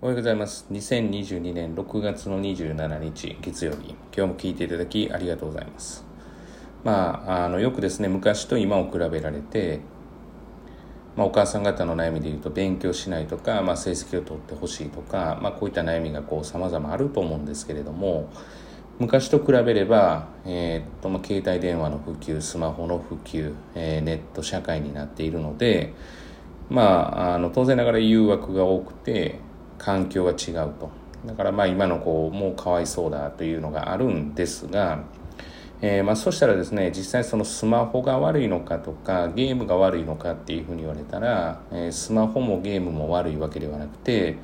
おはようございます。2022年6月の27日月曜日、今日も聞いていただきありがとうございます。まあ、あのよくですね、昔と今を比べられて、まあ、お母さん方の悩みで言うと勉強しないとか、まあ、成績を取ってほしいとか、まあ、こういった悩みがこう様々あると思うんですけれども昔と比べれば、えー、っとま、携帯電話の普及スマホの普及、えー、ネット社会になっているので、まあ、あの当然ながら誘惑が多くて環境が違うとだからまあ今の子もうかわいそうだというのがあるんですが、えー、まあそしたらですね実際そのスマホが悪いのかとかゲームが悪いのかっていうふうに言われたら、えー、スマホもゲームも悪いわけではなくて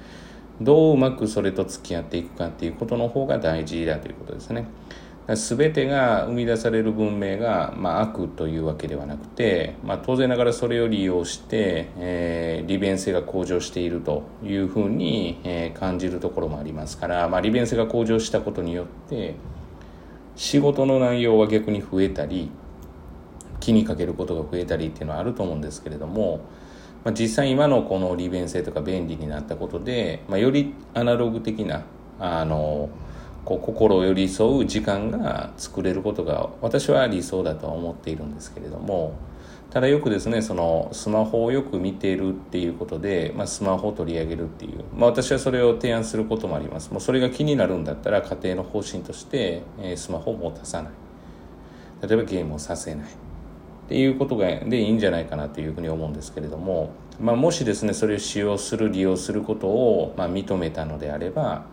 どううまくそれと付き合っていくかっていうことの方が大事だということですね。全てが生み出される文明が、まあ、悪というわけではなくて、まあ、当然ながらそれを利用して、えー、利便性が向上しているというふうに、えー、感じるところもありますから、まあ、利便性が向上したことによって仕事の内容は逆に増えたり気にかけることが増えたりっていうのはあると思うんですけれども、まあ、実際今のこの利便性とか便利になったことで、まあ、よりアナログ的なあのこう心寄り添う時間が作れることが私は理想だとは思っているんですけれどもただよくですねそのスマホをよく見てるっていうことで、まあ、スマホを取り上げるっていう、まあ、私はそれを提案することもあります。もうそれが気になるんだったら家庭の方針として、えー、スマホを持たさない。例えばゲームをさせない。っていうことがでいいんじゃないかなというふうに思うんですけれども、まあ、もしですねそれを使用する利用することを、まあ、認めたのであれば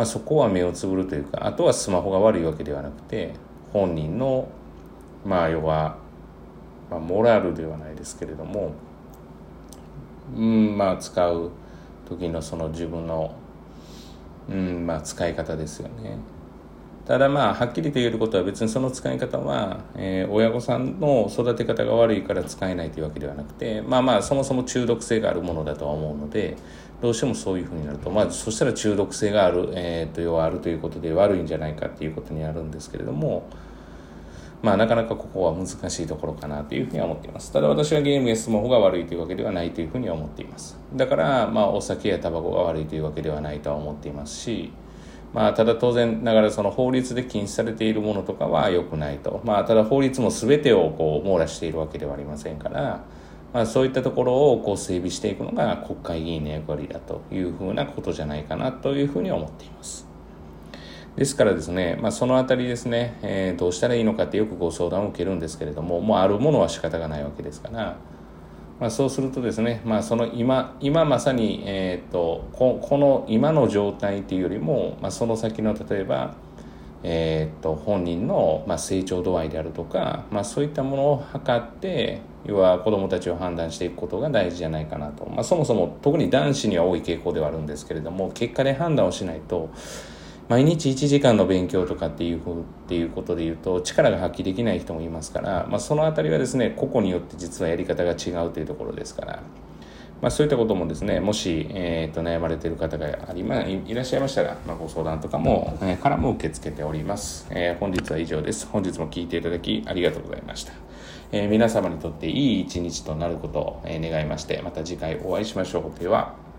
まあ、そこは目をつぶるというかあとはスマホが悪いわけではなくて本人のまあ要は、まあ、モラルではないですけれどもうんまあ使う時のその自分のうんまあ使い方ですよね。ただまあはっきりと言えることは別にその使い方は、えー、親御さんの育て方が悪いから使えないというわけではなくてまあまあそもそも中毒性があるものだとは思うのでどうしてもそういうふうになるとまあそしたら中毒性がある、えー、と要はあるということで悪いんじゃないかっていうことになるんですけれどもまあなかなかここは難しいところかなというふうには思っています。ただ私はゲームやスマホが悪いというわけではないというふうには思っています。だからまあお酒やタバコが悪いというわけではないとは思っていますしまあ、ただ当然ながらその法律で禁止されているものとかは良くないと、まあ、ただ法律も全てをこう網羅しているわけではありませんから、まあ、そういったところをこう整備していくのが国会議員の役割だというふうなことじゃないかなというふうに思っています。ですからですね、まあ、そのあたりですね、えー、どうしたらいいのかってよくご相談を受けるんですけれども、もうあるものは仕方がないわけですから、まあ、そうするとですね、まあ、その今今まさに、えーと、ここの今の状態っていうよりも、まあ、その先の例えば、えーと、本人の、まあ、成長度合いであるとか、まあ、そういったものを測って要は子どもたちを判断していくことが大事じゃないかなと、まあ、そもそも特に男子には多い傾向ではあるんですけれども結果で判断をしないと毎日1時間の勉強とかっていうっていうことで言うと力が発揮できない人もいますから、まあ、その辺りはですね個々によって実はやり方が違うというところですから、まあ、そういったこともですねもし、えー、と悩まれている方があり、まいらっしゃいましたら、まあ、ご相談とかも、えー、からも受け付けております、えー、本日は以上です。本日も聞いていただきありがとうございました、えー、皆様にとっていい一日となることを、え願いましてまた次回お会いしましょう。では。